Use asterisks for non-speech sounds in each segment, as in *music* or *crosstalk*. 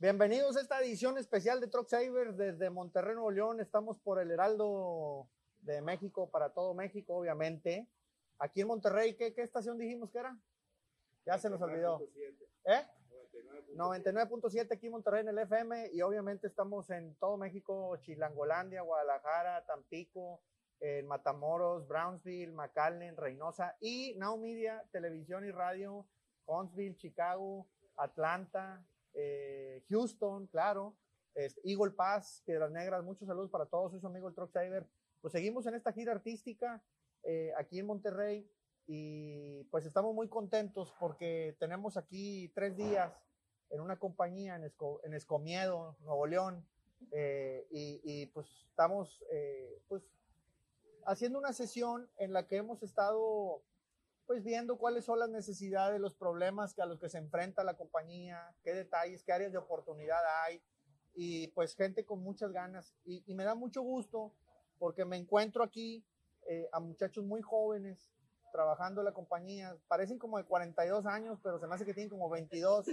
Bienvenidos a esta edición especial de Truck Saver desde Monterrey, Nuevo León. Estamos por el Heraldo de México, para todo México, obviamente. Aquí en Monterrey, ¿qué, qué estación dijimos que era? Ya se nos olvidó. ¿Eh? 99.7 aquí en Monterrey en el FM y obviamente estamos en todo México, Chilangolandia, Guadalajara, Tampico, en Matamoros, Brownsville, McAllen, Reynosa y Now Media, televisión y radio, Huntsville, Chicago, Atlanta, eh, Houston, claro, este, Eagle Pass, Piedras Negras, muchos saludos para todos, soy su amigo el Truck Saver. Pues seguimos en esta gira artística eh, aquí en Monterrey y pues estamos muy contentos porque tenemos aquí tres días en una compañía en, en Escomiedo, Nuevo León, eh, y, y, pues estamos pues haciendo una sesión en la que hemos estado pues viendo cuáles son las necesidades, los problemas que a los que se enfrenta la compañía, qué detalles, qué áreas de oportunidad hay y pues gente con muchas ganas. Y, me da mucho gusto porque me encuentro aquí eh, a muchachos muy jóvenes trabajando en la compañía, parecen como de 42 años, pero se me hace que tienen como 22,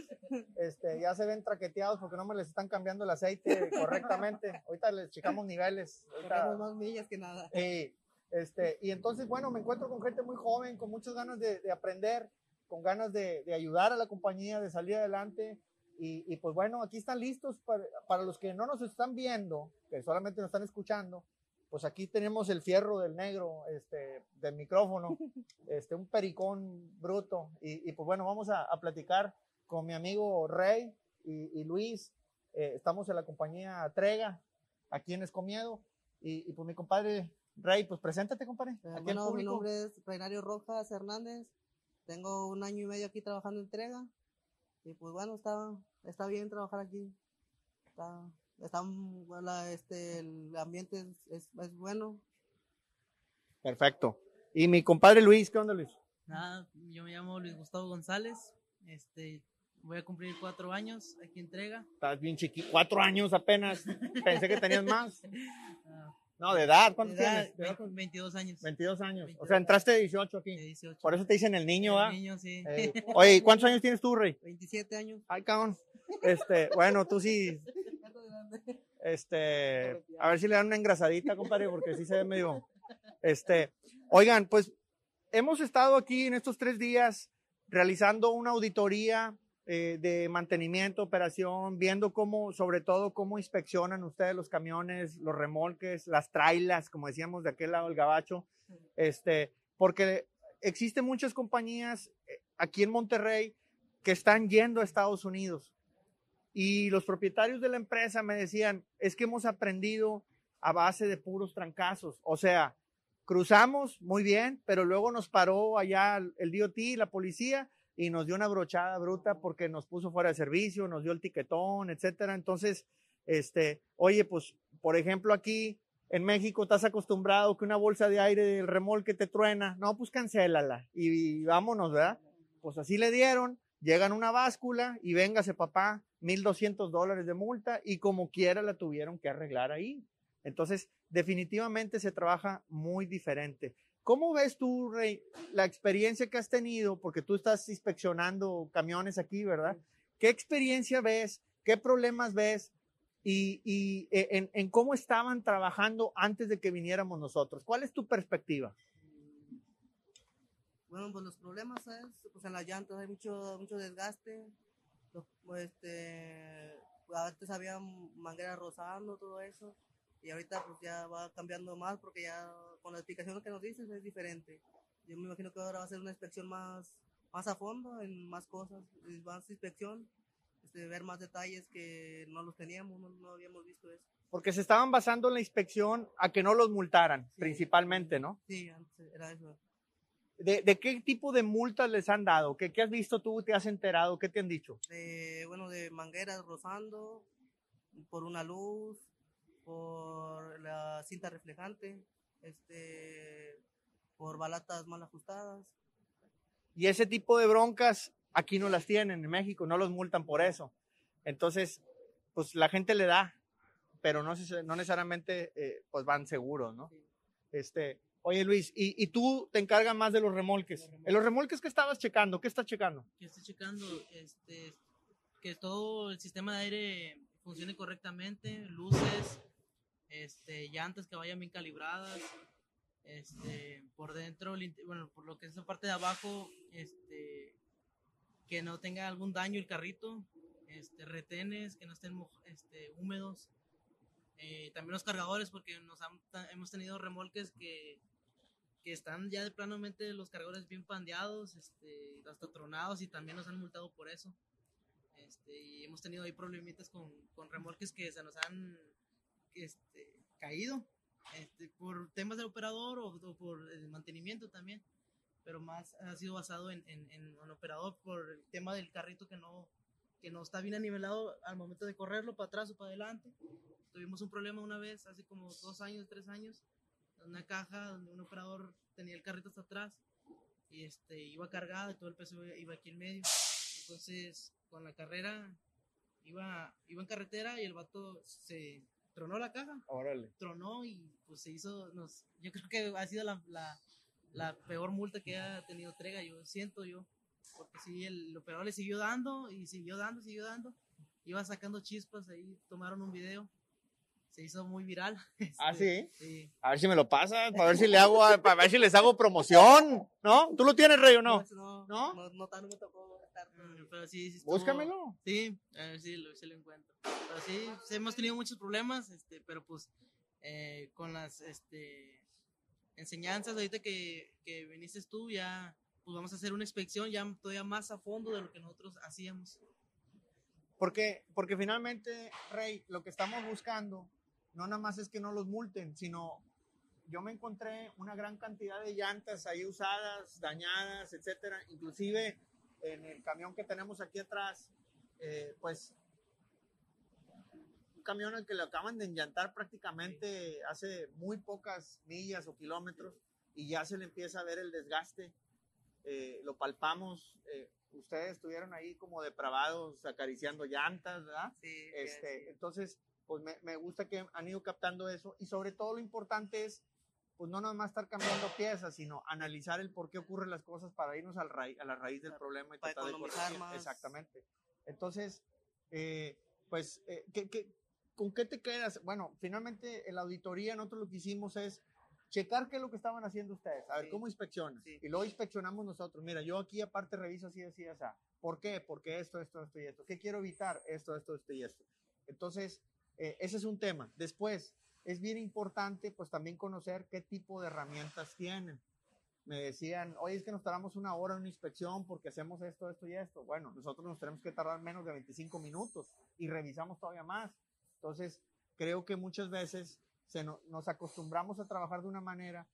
este, ya se ven traqueteados porque no me les están cambiando el aceite correctamente, *laughs* ahorita les checamos niveles. Ahorita, más millas que nada. Eh, este, y entonces, bueno, me encuentro con gente muy joven, con muchas ganas de, de aprender, con ganas de, de, ayudar a la compañía, de salir adelante. Y, y pues bueno, aquí están listos para, para, los que no nos están viendo, que solamente nos están escuchando. Pues aquí tenemos el fierro del negro, este, del micrófono, *laughs* este, un pericón bruto. Y, y pues bueno, vamos a, a, platicar con mi amigo Rey y, y Luis. Eh, estamos en la compañía Trega, aquí en Escomiedo. Y, y pues mi compadre Rey, pues preséntate, compadre. Eh, bueno, mi nombre es Reinario Rojas Hernández. Tengo un año y medio aquí trabajando en entrega. Y pues bueno, está, está bien trabajar aquí. Está, está este, el ambiente es, es, bueno. Perfecto. Y mi compadre Luis, ¿qué onda, Luis? Nada, yo me llamo Luis Gustavo González. Este, voy a cumplir cuatro años aquí en entrega. Estás bien chiquito, cuatro años apenas. Pensé que tenías más. *laughs* No, de edad, ¿cuántos tienes? 22 años. 22 años. O sea, entraste de 18 aquí. 18. Por eso te dicen el niño, ¿ah? El niño, sí. Eh, oye, ¿cuántos años tienes tú, Rey? 27 años. Ay, cabrón. Este, bueno, tú sí. Este, a ver si le dan una engrasadita, compadre, porque sí se ve medio. Este, oigan, pues hemos estado aquí en estos tres días realizando una auditoría eh, de mantenimiento, operación, viendo cómo, sobre todo, cómo inspeccionan ustedes los camiones, los remolques, las trailas, como decíamos de aquel lado del gabacho, este, porque existen muchas compañías eh, aquí en Monterrey que están yendo a Estados Unidos. Y los propietarios de la empresa me decían, es que hemos aprendido a base de puros trancazos. O sea, cruzamos muy bien, pero luego nos paró allá el DOT, la policía, y nos dio una brochada bruta porque nos puso fuera de servicio, nos dio el tiquetón, etcétera. Entonces, este, oye, pues, por ejemplo, aquí en México estás acostumbrado que una bolsa de aire del remolque te truena. No, pues cancélala y, vámonos, ¿verdad? Pues así le dieron, llegan una báscula y véngase papá, 1.200 dólares de multa y como quiera la tuvieron que arreglar ahí. Entonces, definitivamente se trabaja muy diferente. ¿Cómo ves tú, Rey, la experiencia que has tenido? Porque tú estás inspeccionando camiones aquí, ¿verdad? ¿Qué experiencia ves? ¿Qué problemas ves? Y, y eh, en, en, cómo estaban trabajando antes de que viniéramos nosotros. ¿Cuál es tu perspectiva? Bueno, pues los problemas es, pues en las llantas hay mucho, mucho desgaste. este, antes había mangueras rozando, todo eso y ahorita pues ya va cambiando más porque ya con la explicación que nos dices es diferente. Yo me imagino que ahora va a ser una inspección más, más a fondo, en más cosas, más inspección, este, ver más detalles que no los teníamos, no, habíamos visto eso. Porque se estaban basando en la inspección a que no los multaran, principalmente, ¿no? Sí, antes era eso. ¿De, ¿De, qué tipo de multas les han dado? ¿Qué, ¿Qué, has visto tú? ¿Te has enterado? ¿Qué te han dicho? De, bueno, de mangueras rozando por una luz, por la cinta reflejante, este, por balatas mal ajustadas. Y ese tipo de broncas aquí no las tienen en México, no los multan por eso. Entonces, pues la gente le da, pero no, no necesariamente eh, pues van seguros, ¿no? Este, oye Luis, ¿y, ¿y, tú te encargas más de los remolques? ¿En los remolques que estabas checando? ¿Qué estás checando? Yo estoy checando este, que todo el sistema de aire funcione correctamente, luces, este, llantas que vayan bien calibradas, este, por dentro, bueno, por lo que es la parte de abajo, este, que no tenga algún daño el carrito, este, retenes, que no estén este, húmedos, eh, también los cargadores, porque nos hemos tenido remolques que, que están ya de planamente los cargadores bien pandeados, este, hasta tronados y también nos han multado por eso. Este, y hemos tenido ahí problemitas con, con remolques que se nos han este, caído este, por temas del operador o, por el mantenimiento también, pero más ha sido basado en, en, en, operador por el tema del carrito que no, que no está bien anivelado al momento de correrlo para atrás o para adelante. Tuvimos un problema una vez, hace como dos años, tres años, en una caja donde un operador tenía el carrito hasta atrás y este, iba cargado y todo el peso iba aquí en medio. Entonces, con la carrera, iba, iba en carretera y el vato se tronó la caja. Órale. Tronó y pues se hizo, nos, yo creo que ha sido la, la, la peor multa que ha tenido Trega, yo siento yo. Porque sí, el operador le siguió dando y siguió dando, siguió dando. Iba sacando chispas, ahí tomaron un video se hizo muy viral. ¿Ah, este, sí? A ver si me lo pasas, para ver si le hago, para ver si les hago promoción, ¿no? ¿Tú lo tienes, Rey, o no? No, no, no, no, no tocó estar. Mm, pero sí, sí Búscamelo. Sí, a ver si lo, lo encuentro. Pero sí, hemos tenido muchos problemas, este, pero pues eh, con las este, enseñanzas ahorita que, que viniste tú, ya pues vamos a hacer una inspección ya todavía más a fondo de lo que nosotros hacíamos. Porque, porque finalmente, Rey, lo que estamos buscando no nada más es que no los multen, sino yo me encontré una gran cantidad de llantas ahí usadas, dañadas, etcétera. Inclusive en el camión que tenemos aquí atrás, eh, pues un camión al que le acaban de enllantar prácticamente hace muy pocas millas o kilómetros y ya se le empieza a ver el desgaste. Eh, lo palpamos. Eh, ustedes estuvieron ahí como depravados acariciando llantas, ¿verdad? Sí. Este, Entonces, pues me, me, gusta que han ido captando eso y sobre todo lo importante es, pues no nada más estar cambiando piezas, sino analizar el por qué ocurren las cosas para irnos al a la raíz del problema y para tratar de más. Exactamente. Entonces, eh, pues, eh, ¿qué, qué, con qué te quedas? Bueno, finalmente en la auditoría nosotros lo que hicimos es checar qué es lo que estaban haciendo ustedes, a ver Sí. cómo inspeccionan. Sí. Y luego inspeccionamos nosotros. Mira, yo aquí aparte reviso así, así, así. ¿Por qué? Porque esto, esto, esto y esto. ¿Qué quiero evitar? Esto, esto, esto y esto. Entonces, eh, ese es un tema. Después, es bien importante pues también conocer qué tipo de herramientas tienen. Me decían, oye, es que nos tardamos una hora en una inspección porque hacemos esto, esto y esto. Bueno, nosotros nos tenemos que tardar menos de 25 minutos y revisamos todavía más. Entonces, creo que muchas veces se no, nos acostumbramos a trabajar de una manera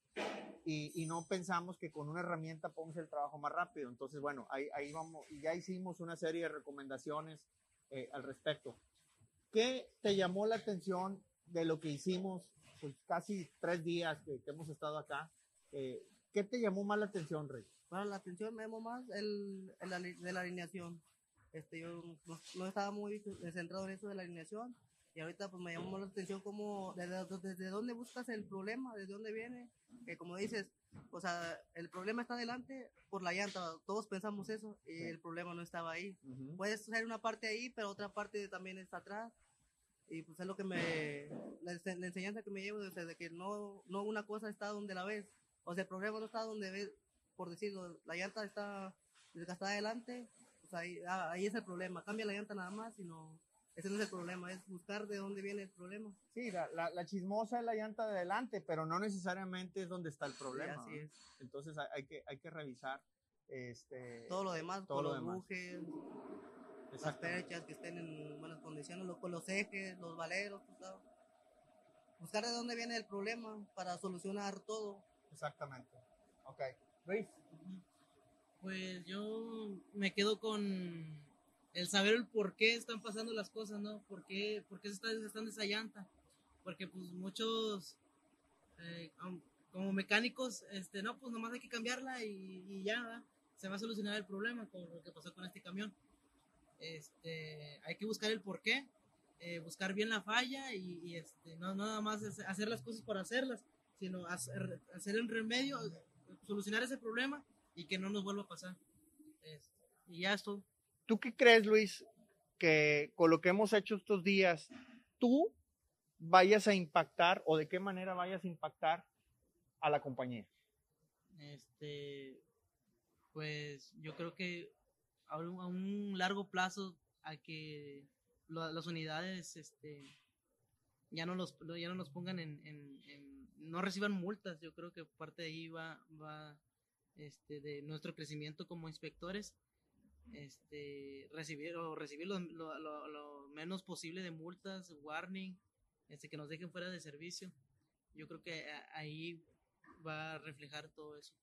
y, y, no pensamos que con una herramienta podemos el trabajo más rápido. Entonces, bueno, ahí, ahí vamos, y ya hicimos una serie de recomendaciones eh, al respecto. ¿Qué te llamó la atención de lo que hicimos, pues casi tres días que, que hemos estado acá? Eh, ¿Qué te llamó más la atención, Rey? Bueno, la atención me llamó más el, el, de la alineación. Este, yo no, no, estaba muy centrado en eso de la alineación y ahorita pues me llamó la atención como desde, desde dónde buscas el problema, desde dónde viene, que como dices, o sea, el problema está adelante por la llanta, todos pensamos eso y sí. el problema no estaba ahí. Uh -huh. Puedes ser una parte ahí, pero otra parte también está atrás. Y pues es lo que me, la, la enseñanza que me llevo desde de que no, no una cosa está donde la ves, o sea, el problema no está donde ves, por decirlo, la llanta está desgastada adelante, pues ahí, ahí es el problema, cambia la llanta nada más, sino ese no es el problema, es buscar de dónde viene el problema. Sí, la, la, la, chismosa es la llanta de adelante, pero no necesariamente es donde está el problema. Sí, así es. Entonces hay, hay, que, hay que revisar este, todo lo demás, todo lo demás. bujes, las perchas que estén en buenas condiciones, los, los ejes, los valeros, todo. buscar de dónde viene el problema para solucionar todo. Exactamente. Ok. Luis. Pues yo me quedo con el saber el por qué están pasando las cosas, ¿no? ¿Por qué, por qué se está desgastando esa llanta? Porque pues muchos, eh, como mecánicos, este, no, pues nomás hay que cambiarla y, y ya, ¿verdad? se va a solucionar el problema con lo que pasó con este camión. Este, hay que buscar el por qué, eh, buscar bien la falla y, y este, no, no nada más hacer las cosas por hacerlas, sino hacer, hacer el remedio, solucionar ese problema y que no nos vuelva a pasar. Este, y ya es todo. ¿Tú qué crees, Luis? que con lo que hemos hecho estos días, tú vayas a impactar o de qué manera vayas a impactar a la compañía. Este, pues yo creo que a un, a un largo plazo a que las unidades este, ya no los ya no los pongan en, en- no reciban multas. Yo creo que parte de ahí va va este de nuestro crecimiento como inspectores este recibir o recibir lo, lo- lo- menos posible de multas warning este que nos dejen fuera de servicio. Yo creo que ahí va a reflejar todo eso.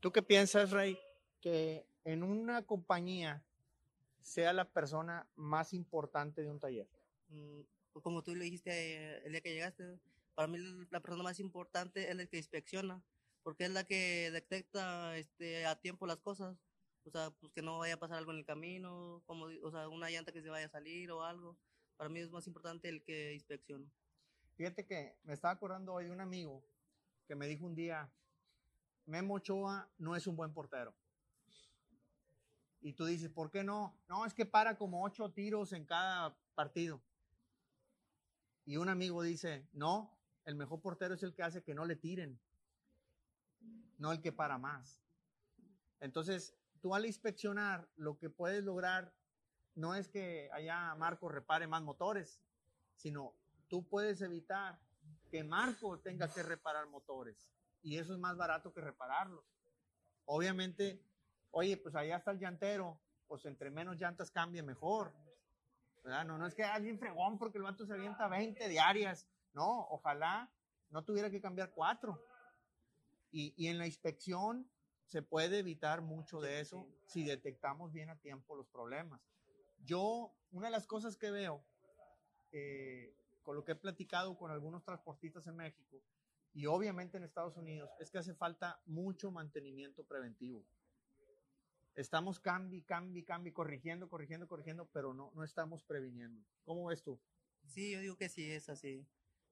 ¿Tú qué piensas, Rey, que en una compañía sea la persona más importante de un taller? Mm, como tú le dijiste el día que llegaste, para mí la persona más importante es la que inspecciona, porque es la que detecta este, a tiempo las cosas. O sea, pues que no vaya a pasar algo en el camino, como, o sea, una llanta que se vaya a salir o algo. Para mí es más importante el que inspecciona. Fíjate que me estaba acordando hoy de un amigo que me dijo un día, Memo Ochoa no es un buen portero. Y tú dices, ¿por qué no? No, es que para como ocho tiros en cada partido. Y un amigo dice, no, el mejor portero es el que hace que no le tiren, no el que para más. Entonces, tú al inspeccionar, lo que puedes lograr no es que allá Marco repare más motores, sino tú puedes evitar que Marco tenga que reparar motores. Y eso es más barato que repararlos. Obviamente, oye, pues allá está el llantero, pues entre menos llantas cambie mejor. ¿verdad? No, no es que alguien fregón porque el vato se avienta 20 diarias. No, ojalá no tuviera que cambiar cuatro. Y, y en la inspección se puede evitar mucho de eso si detectamos bien a tiempo los problemas. Yo, una de las cosas que veo, eh, con lo que he platicado con algunos transportistas en México y obviamente en Estados Unidos, es que hace falta mucho mantenimiento preventivo. Estamos cambi, cambi, cambi, corrigiendo, corrigiendo, corrigiendo, pero no, no estamos previniendo. ¿Cómo ves tú? Sí, yo digo que sí es así.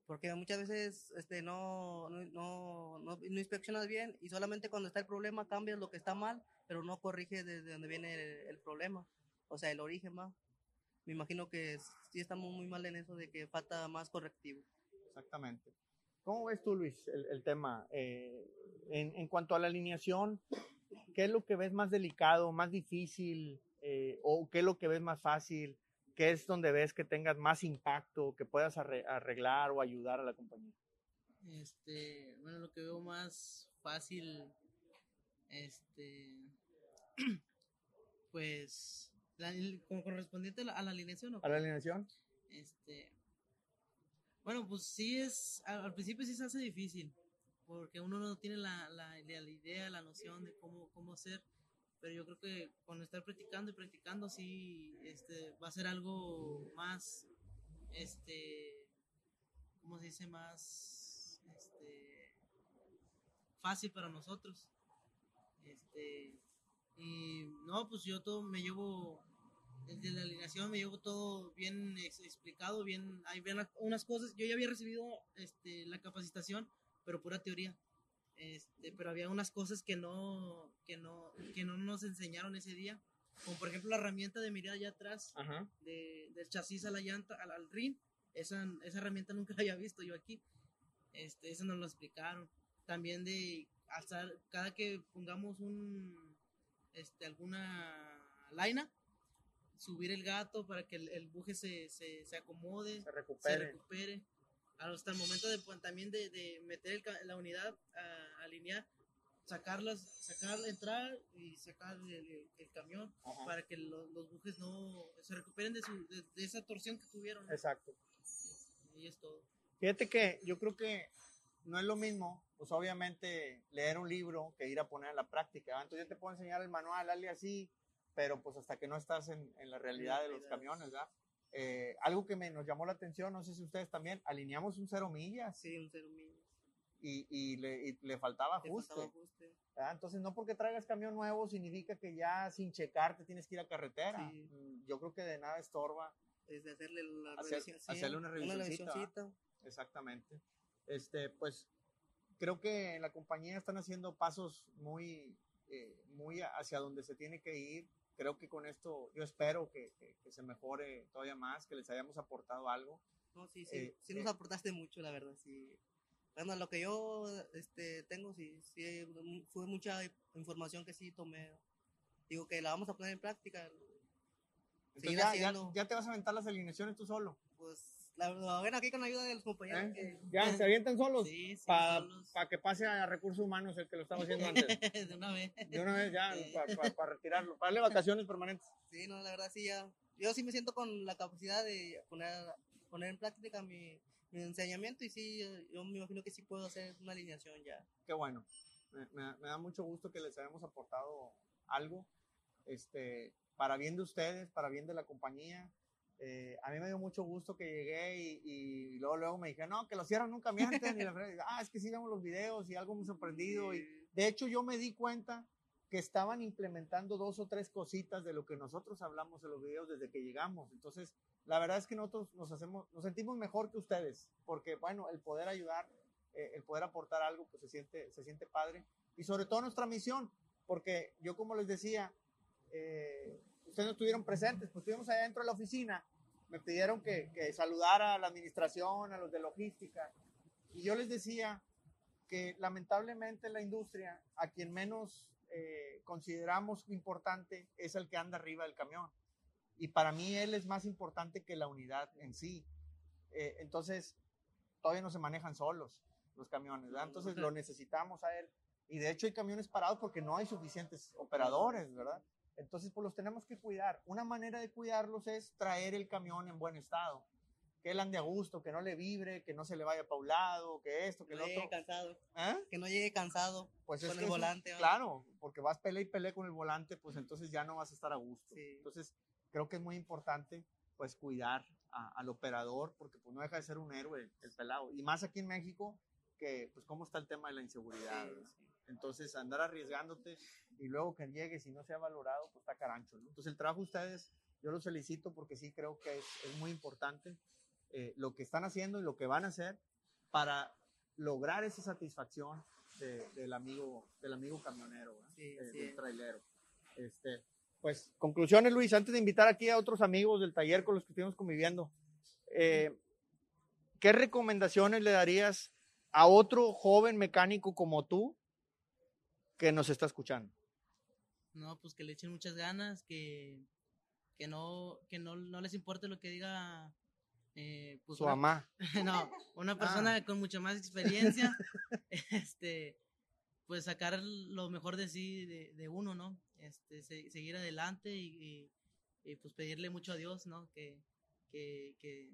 Porque muchas veces este, no, no, no, no, inspeccionas bien y solamente cuando está el problema cambias lo que está mal, pero no corriges desde donde viene el, el problema. O sea, el origen va. Me imagino que sí estamos muy mal en eso de que falta más correctivo. Exactamente. ¿Cómo ves tú, Luis, el, el tema? Eh, en, en, cuanto a la alineación, ¿qué es lo que ves más delicado, más difícil? Eh, ¿O qué es lo que ves más fácil? ¿Qué es donde ves que tengas más impacto, que puedas arreglar o ayudar a la compañía? Este, bueno, lo que veo más fácil, este, *clears throat* pues, la, como correspondiente a la, a la alineación. ¿o ¿A la alineación? Este, bueno, pues sí es, al, al, principio sí se hace difícil, porque uno no tiene la, la, la idea, la noción de cómo, cómo hacer, pero yo creo que con estar practicando y practicando sí este, va a ser algo más, este, ¿cómo se dice? Más, este, fácil para nosotros. Este, y no, pues yo todo me llevo desde la alineación me llevo todo bien explicado, bien, hay bien unas cosas, yo ya había recibido este, la capacitación, pero pura teoría, este, pero había unas cosas que no, que no, que no nos enseñaron ese día, como por ejemplo la herramienta de mirar allá atrás, de, del chasis a la llanta, al, al ring, esa, esa herramienta nunca *laughs* la había visto yo aquí, este, eso nos lo explicaron, también de alzar, cada que pongamos un, este, alguna laina, subir el gato para que el, el buje se, se, se, acomode, se recupere. se recupere. Hasta el momento de, también de, de meter el, la unidad a alinear, sacarlas, sacar, entrar y sacar el, el, el camión Ajá. para que lo, los bujes no se recuperen de, su, de, de esa torsión que tuvieron. ¿no? Exacto. Y es todo. Fíjate que yo creo que no es lo mismo, pues obviamente leer un libro que ir a poner a la práctica. Entonces yo te puedo enseñar el manual, hazle así, pero pues hasta que no estás en, en la realidad de los camiones, ¿verdad? Eh, algo que me, nos llamó la atención, no sé si ustedes también, alineamos un cero millas. Sí, un cero millas. Y, y, le, y le, faltaba ajuste. Faltaba ajuste. Entonces, no porque traigas camión nuevo significa que ya sin checar te tienes que ir a carretera. Sí. Yo creo que de nada estorba. Es de hacerle, la hacer, revisión, sí, hacerle una revisioncita. Una Exactamente. Este, pues creo que en la compañía están haciendo pasos muy, eh, muy hacia donde se tiene que ir creo que con esto yo espero que, que- que se mejore todavía más, que les hayamos aportado algo. No, sí, sí, Eh, sí nos eh. aportaste mucho, la verdad, sí. Bueno, lo que yo este, tengo, sí, sí, fue mucha información que sí tomé. Digo que la vamos a poner en práctica. Entonces ya, ya- ya te vas a aventar las alineaciones tú solo. Pues, la verdad, bueno, aquí con ayuda de los compañeros. ¿eh? que- Ya, se avientan solos. *laughs* Sí, sí, Para solos. que pase a recursos humanos el que lo estaba haciendo antes. *laughs* de una vez. De una vez ya, Sí. para retirarlo. Para darle *laughs* vacaciones permanentes. Sí, no, la verdad sí, ya. Yo sí me siento con la capacidad de poner, poner en práctica mi, mi enseñamiento y sí, yo me imagino que sí puedo hacer una alineación ya. Qué bueno. Me, me- me da mucho gusto que les hayamos aportado algo. Este, para bien de ustedes, para bien de la compañía. Eh, a mí me dio mucho gusto que llegué y, y luego, luego me dije, no, que los cierran nunca mienten. Y la fregada, *laughs* ah, es que sí vemos los videos y algo muy sorprendido. Y de hecho, yo me di cuenta que estaban implementando dos o tres cositas de lo que nosotros hablamos en los videos desde que llegamos. Entonces, la verdad es que nosotros nos hacemos, nos sentimos mejor que ustedes, porque bueno, el poder ayudar, eh, el poder aportar algo, pues se siente, se siente padre. Y sobre todo nuestra misión, porque yo como les decía, eh, ustedes no estuvieron presentes, pues estuvimos allá dentro de la oficina, me pidieron que, que saludara a la administración, a los de logística, y yo les decía que lamentablemente la industria, a quien menos eh, consideramos importante, es el que anda arriba del camión. Y para mí él es más importante que la unidad en sí. Eh, entonces, todavía no se manejan solos los camiones, ¿verdad? Entonces lo necesitamos a él. Y de hecho hay camiones parados porque no hay suficientes operadores, ¿verdad? Entonces, pues los tenemos que cuidar. Una manera de cuidarlos es traer el camión en buen estado. Que él ande a gusto, que no le vibre, que no se le vaya para un lado, que esto, que no llegue otro. cansado. ¿Eh? Que no llegue cansado Pues es con el volante. ¿va? Claro, porque vas pelea y pelea con el volante, pues entonces ya no vas a estar a gusto. Sí. Entonces, creo que es muy importante, pues, cuidar a- al operador, porque pues no deja de ser un héroe el pelado. Y más aquí en México, que pues cómo está el tema de la inseguridad. Sí, ¿verdad? Entonces, andar arriesgándote y luego que llegues y no sea valorado, pues está carancho. ¿no? Entonces, el trabajo de ustedes, yo los felicito porque sí creo que es, es muy importante eh, lo que están haciendo y lo que van a hacer para lograr esa satisfacción de- del, amigo, del amigo camionero. Sí, Eh, del trailero. Este, pues, conclusiones, Luis, antes de invitar aquí a otros amigos del taller con los que estuvimos conviviendo. eh, ¿Qué recomendaciones le darías a otro joven mecánico como tú que nos está escuchando? No, pues que le echen muchas ganas, que, que no, que no, no les importe lo que diga eh, pues Su una- mamá. *laughs* no, una Ah. persona con mucha más experiencia, *laughs* este, pues sacar lo mejor de sí, de, de uno, ¿no? Este, se- seguir adelante y, y- y, pues pedirle mucho a Dios, ¿no? Que, que, que,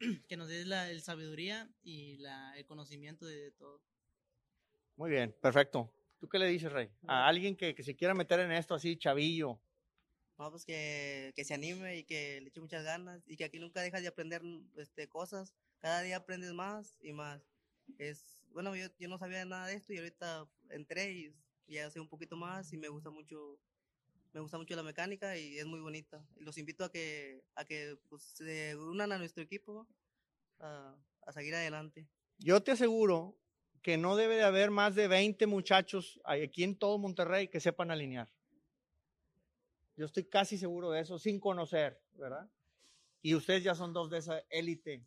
*clears throat* que nos dé la el sabiduría y la, el conocimiento de, de todo. Muy bien, perfecto. ¿Tú qué le dices, Rey? A alguien que, que se quiera meter en esto así, chavillo. No, pues que, que se anime y que le eche muchas ganas y que aquí nunca dejas de aprender este, cosas. Cada día aprendes más y más. Es, bueno, yo, yo no sabía nada de esto y ahorita entré y ya sé un poquito más y me gusta mucho me gusta mucho la mecánica y es muy bonita. Los invito a que a que pues, se unan a nuestro equipo a, a seguir adelante. Yo te aseguro que no debe de haber más de 20 muchachos aquí en todo Monterrey que sepan alinear. Yo estoy casi seguro de eso, sin conocer, ¿verdad? Y ustedes ya son dos de esa élite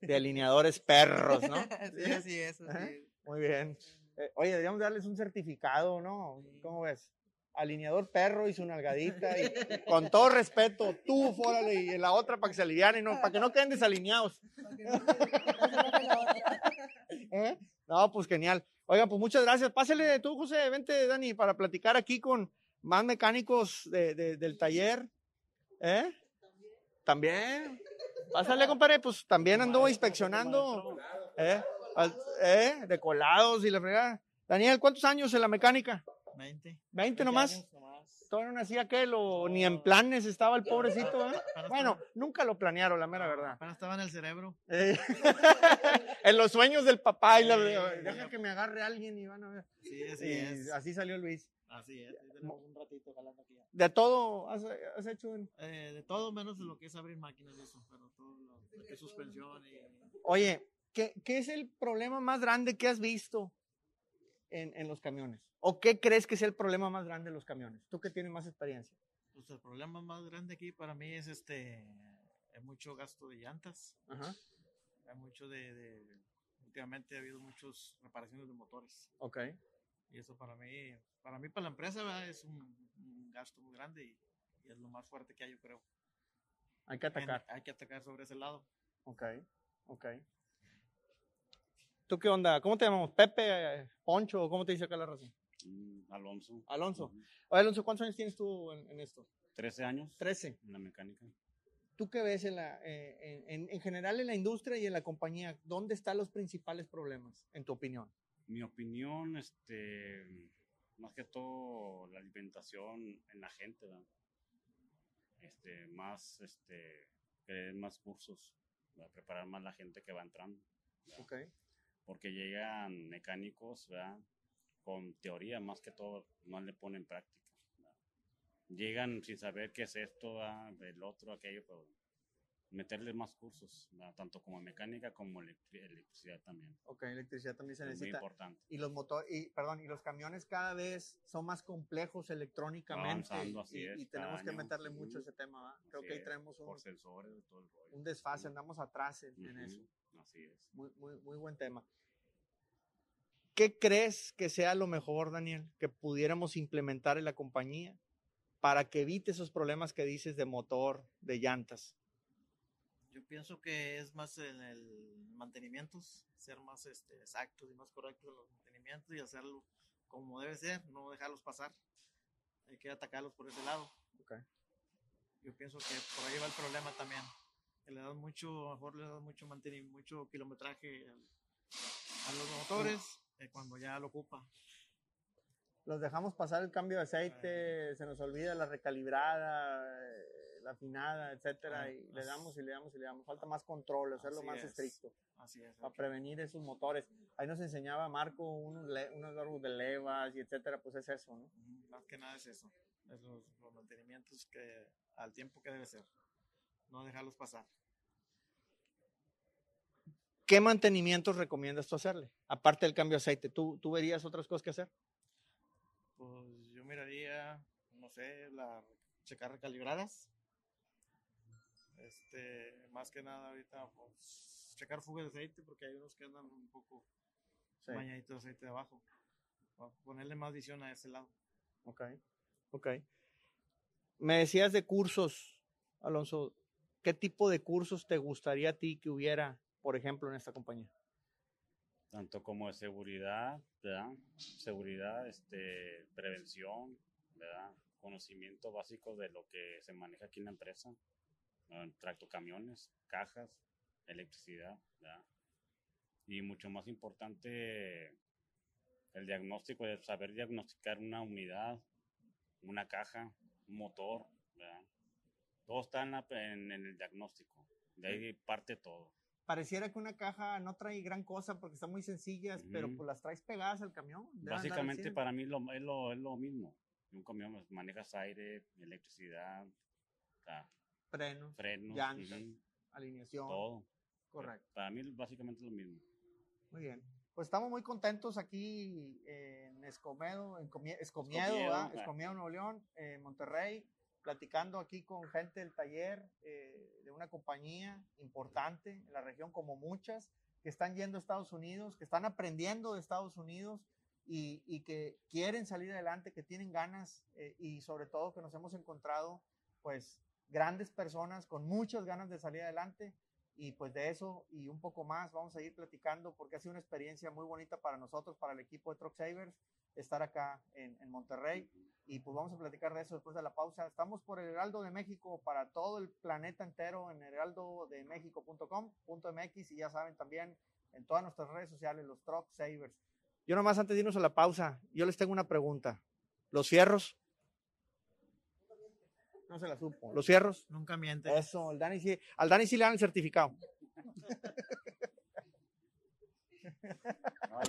de alineadores perros, ¿no? *laughs* sí, así es. así es. Muy bien. Eh, oye, deberíamos darles un certificado, ¿no? ¿Cómo ves? Alineador perro y su nalgadita. Y, con todo respeto, tú, fórale, y la otra para que se alivianen, ¿no? Para que no queden desalineados. *laughs* ¿Eh? No, pues genial. Oiga, pues muchas gracias. Pásale tú, José, vente, Dani, para platicar aquí con más mecánicos de- de- del taller. ¿Eh? También. Pásale, compadre, pues también ando inspeccionando. ¿Eh? ¿Eh? De colados y la fregada. Daniel, ¿cuántos años en la mecánica? 20. ¿20 nomás? Todavía no nacía aquel o ni en planes estaba el pobrecito, ¿eh? Bueno, nunca lo planearon, la mera verdad. Apenas estaba en el cerebro. Eh, *laughs* en los sueños del papá y la Sí. deja que me agarre alguien y van a ver. Sí, así es. así salió Luis. Así es. ahí tenemos un ratito jalando aquí. ya. De todo has, has hecho. Eh, de todo menos lo que es abrir máquinas y eso, pero todo lo, lo que es suspensión y Oye, ¿qué, qué es el problema más grande que has visto en, en los camiones? ¿O qué crees que es el problema más grande de los camiones? Tú que tienes más experiencia. Pues el problema más grande aquí para mí es este, hay mucho gasto de llantas, Ajá. hay mucho de, de- últimamente ha habido muchas reparaciones de motores. Ok. Y eso para mí, para mí, para la empresa, ¿verdad? es un, un gasto muy grande y, y es lo más fuerte que hay, yo creo. Hay que atacar. Hay, hay que atacar sobre ese lado. Ok, ok. ¿Tú qué onda? ¿Cómo te llamamos? ¿Pepe? eh, ¿Poncho? ¿o ¿Cómo te dice acá la razón? Mm, Alonso. Alonso. Oye, Alonso, ¿cuántos años tienes tú en, en esto? 13 años. Trece. En la mecánica. ¿Tú qué ves en, la, eh, en, en- en general en la industria y en la compañía? ¿Dónde están los principales problemas, en tu opinión? Mi opinión, este, más que todo la alimentación en la gente, ¿verdad? Este, más, este, querer más cursos, ¿verdad? preparar más la gente que va entrando. ¿verdad? Ok. Porque llegan mecánicos, ¿verdad? Con teoría, más que todo, no le ponen práctica. ¿verdad? Llegan sin saber qué es esto, ¿verdad? el otro, aquello, pero meterle más cursos, ¿verdad? tanto como mecánica como electri- electricidad también. Ok, electricidad también se Es muy necesita. importante. Y los motores, y perdón, y los camiones cada vez son más complejos electrónicamente Avanzando, así y- es, y tenemos cada que año. meterle mucho a ese tema. ¿va? Creo Así que ahí traemos un, por sensores, todo el rollo. un desfase, andamos atrás en, en Ujú, eso. Así es. Muy, muy, muy buen tema. ¿Qué crees que sea lo mejor, Daniel, que pudiéramos implementar en la compañía para que evite esos problemas que dices de motor, de llantas? Yo pienso que es más en el mantenimientos, ser más este, exactos y más correctos en los mantenimientos y hacerlo como debe ser, no dejarlos pasar. Hay que atacarlos por ese lado. Yo pienso que por ahí va el problema también. Que le das mucho, a lo mejor le das mucho mantenimiento, mucho kilometraje al- a los motores eh, cuando ya lo ocupa. Los dejamos pasar el cambio de aceite, se nos olvida la recalibrada, eh, la afinada, etcétera, Ah, y le damos y le damos y le damos. Falta más control, hacerlo más es. estricto Así es. para prevenir esos motores. Ahí nos enseñaba Marco unos, unos árbol de levas y etcétera, pues es eso, ¿no? Más que nada es eso. Es los, los mantenimientos que al tiempo que debe ser. No dejarlos pasar. ¿Qué mantenimientos recomiendas tú hacerle? Aparte del cambio de aceite, ¿tú, tú verías otras cosas que hacer? Pues yo miraría, no sé, la checar recalibradas. Este, más que nada ahorita, pues, checar fuga de aceite, porque hay unos que andan un poco Sí. bañaditos de aceite de abajo. Ponerle más visión a ese lado. Ok, ok. Me decías de cursos, Alonso. ¿Qué tipo de cursos te gustaría a ti que hubiera, por ejemplo, en esta compañía? Tanto como de seguridad, ¿verdad? Seguridad, este, prevención, ¿verdad? Conocimiento básico de lo que se maneja aquí en la empresa. ¿no? Tractocamiones, cajas, electricidad, ¿verdad? Y mucho más importante, el diagnóstico, de saber diagnosticar una unidad, una caja, un motor, ¿verdad? Todo está en, la- en- en el diagnóstico. De ahí parte todo. Pareciera que una caja no trae gran cosa porque están muy sencillas, pero Ujú. pues las traes pegadas al camión. Básicamente 100. para mí lo, es, lo, es lo mismo. Un camión pues, manejas aire, electricidad, sea, frenos, frenos, llantas, ujú, alineación. todo. Correcto. Para mí básicamente es lo mismo. Muy bien. Pues estamos muy contentos aquí en Escomedo, en Comie- Escomiedo, Escomiedo, ¿verdad? ah. Escomiedo, Nuevo León, en Monterrey, platicando aquí con gente del taller eh, de una compañía importante en la región, como muchas, que están yendo a Estados Unidos, que están aprendiendo de Estados Unidos y, que quieren salir adelante, que tienen ganas eh, y sobre todo que nos hemos encontrado, pues, grandes personas con muchas ganas de salir adelante. Y pues de eso y un poco más vamos a ir platicando porque ha sido una experiencia muy bonita para nosotros, para el equipo de Truck Savers, estar acá en Monterrey y pues vamos a platicar de eso después de la pausa. Estamos por el Heraldo de México para todo el planeta entero en heraldodemexico.com.mx y ya saben también en todas nuestras redes sociales, los Truck Savers. Yo nomás antes de irnos a la pausa, yo les tengo una pregunta. ¿Los fierros? No se la supo. ¿Los fierros? Nunca miente. Eso, al Dani sí, al Dani sí le dan el certificado. *laughs*